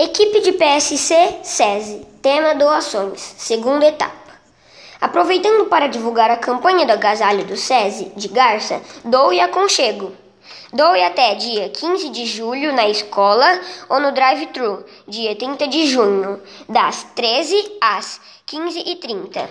Equipe de PSC SESI, tema doações, segunda etapa. Aproveitando para divulgar a campanha do agasalho do SESI de Garça, doe aconchego. Doe até dia 15 de julho na escola ou no drive-thru, dia 30 de junho, das 13 às 15h30.